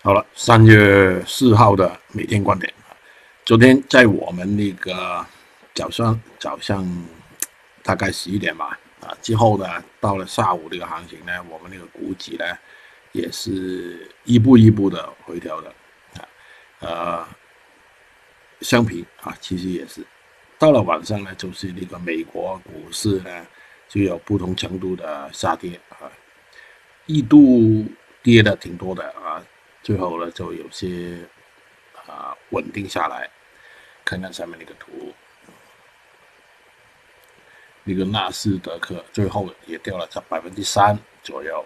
好了，三月四号的每天观点昨天在我们那个早上早上大概十一点吧，啊，之后呢，到了下午这个行情呢，我们那个股指呢，也是一步一步的回调的，啊，呃，相平啊，其实也是，到了晚上呢，就是那个美国股市呢，就有不同程度的下跌啊，一度跌的挺多的啊。最后呢，就有些啊稳定下来。看看上面那个图，那个纳斯德克最后也掉了在百分之三左右。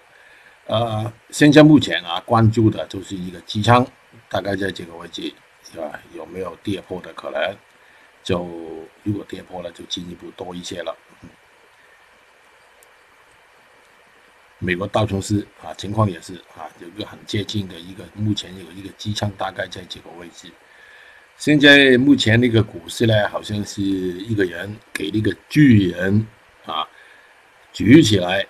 呃，现在目前啊，关注的就是一个机仓，大概在这个位置，是吧？有没有跌破的可能？就如果跌破了，就进一步多一些了。美国道琼斯啊，情况也是啊，有一个很接近的一个，目前有一个机枪，大概在这个位置。现在目前那个股市呢，好像是一个人给那个巨人啊举起来，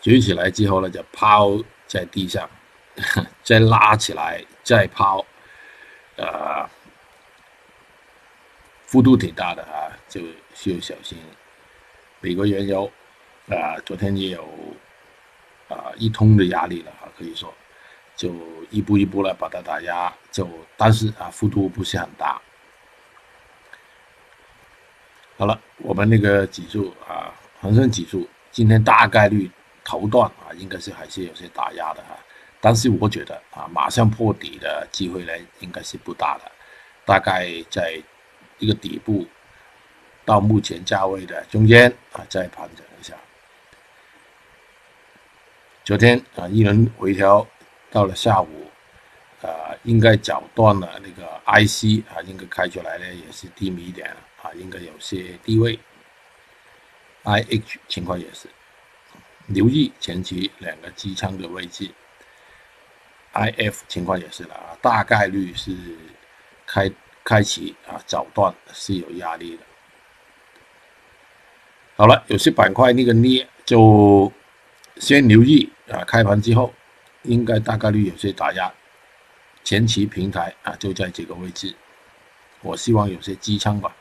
举起来之后呢，就抛在地上，再拉起来，再抛，呃，幅度挺大的啊，就需要小心。美国原油啊，昨天也有。一通的压力了啊，可以说，就一步一步来把它打压，就但是啊，幅度不是很大。好了，我们那个指数啊，恒生指数今天大概率头段啊，应该是还是有些打压的哈，但是我觉得啊，马上破底的机会呢，应该是不大的，大概在一个底部到目前价位的中间啊，再盘整一下。昨天啊，一轮回调到了下午，啊，应该早断了那个 IC 啊，应该开出来呢也是低迷一点了啊，应该有些低位。IH 情况也是，留意前期两个机仓的位置。IF 情况也是了啊，大概率是开开启啊，早断是有压力的。好了，有些板块那个捏就。先留意啊，开盘之后应该大概率有些打压，前期平台啊就在这个位置，我希望有些机仓吧。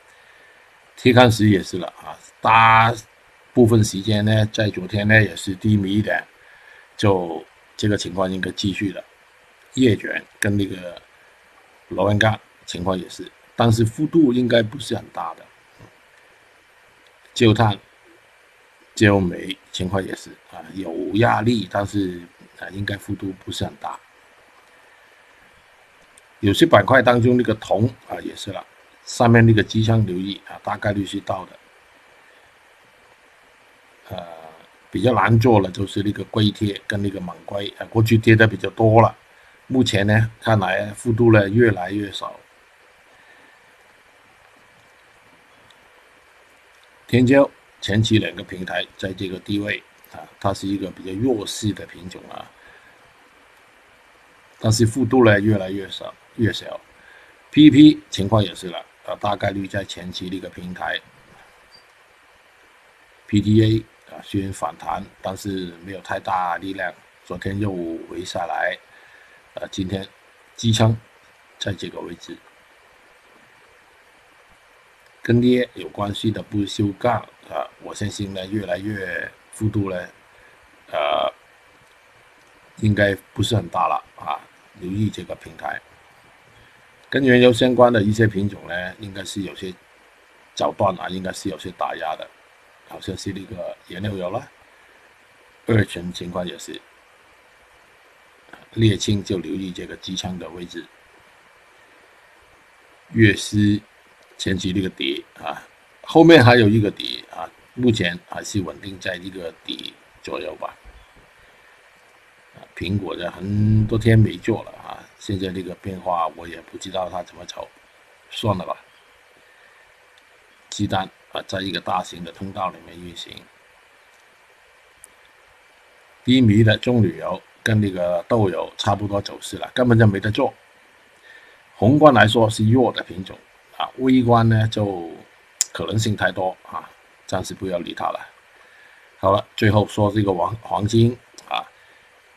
铁矿石也是了啊，大部分时间呢在昨天呢也是低迷一点，就这个情况应该继续的。叶卷跟那个螺纹钢情况也是，但是幅度应该不是很大的。焦炭。焦煤情况也是啊，有压力，但是啊，应该幅度不是很大。有些板块当中那个铜啊也是了，上面那个机枪留意啊，大概率是到的。呃，比较难做了就是那个硅贴跟那个锰硅啊，过去跌的比较多了，目前呢看来幅度呢越来越少。天胶。前期两个平台在这个低位啊，它是一个比较弱势的品种啊，但是幅度呢越来越少越小，PP 情况也是了啊，大概率在前期那个平台，PTA 啊虽然反弹，但是没有太大力量，昨天又回下来，呃，今天机枪在这个位置。跟跌有关系的不锈钢，我相信呢，越来越幅度呢，呃，应该不是很大了啊。留意这个平台，跟原油相关的一些品种呢，应该是有些早断啊，应该是有些打压的，好像是那个原料油了。二层情况也是，沥青就留意这个机枪的位置，粤丝。前期那个底啊，后面还有一个底啊，目前还是稳定在一个底左右吧。啊，苹果的很多天没做了啊，现在这个变化我也不知道它怎么走，算了吧。鸡蛋啊，在一个大型的通道里面运行，低迷的棕榈油跟那个豆油差不多走势了，根本就没得做。宏观来说是弱的品种啊。微观呢，就可能性太多啊，暂时不要理它了。好了，最后说这个黄黄金啊，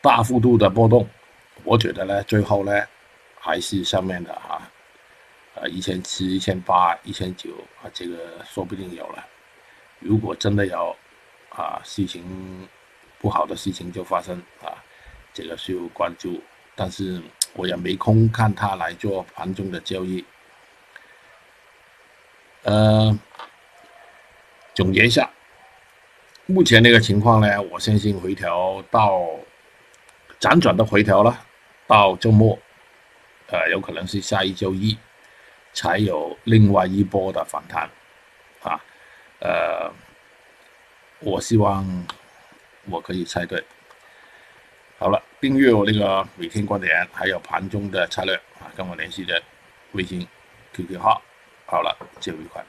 大幅度的波动，我觉得呢，最后呢，还是上面的哈，呃，一千七、一千八、一千九啊，这个说不定有了。如果真的有啊事情不好的事情就发生啊，这个需要关注。但是我也没空看它来做盘中的交易。呃，总结一下，目前这个情况呢，我相信回调到辗转的回调了，到周末，呃，有可能是下一周一才有另外一波的反弹，啊，呃，我希望我可以猜对。好了，订阅我那个每天观点，还有盘中的策略啊，跟我联系的微信、QQ 号。好了，节日愉快。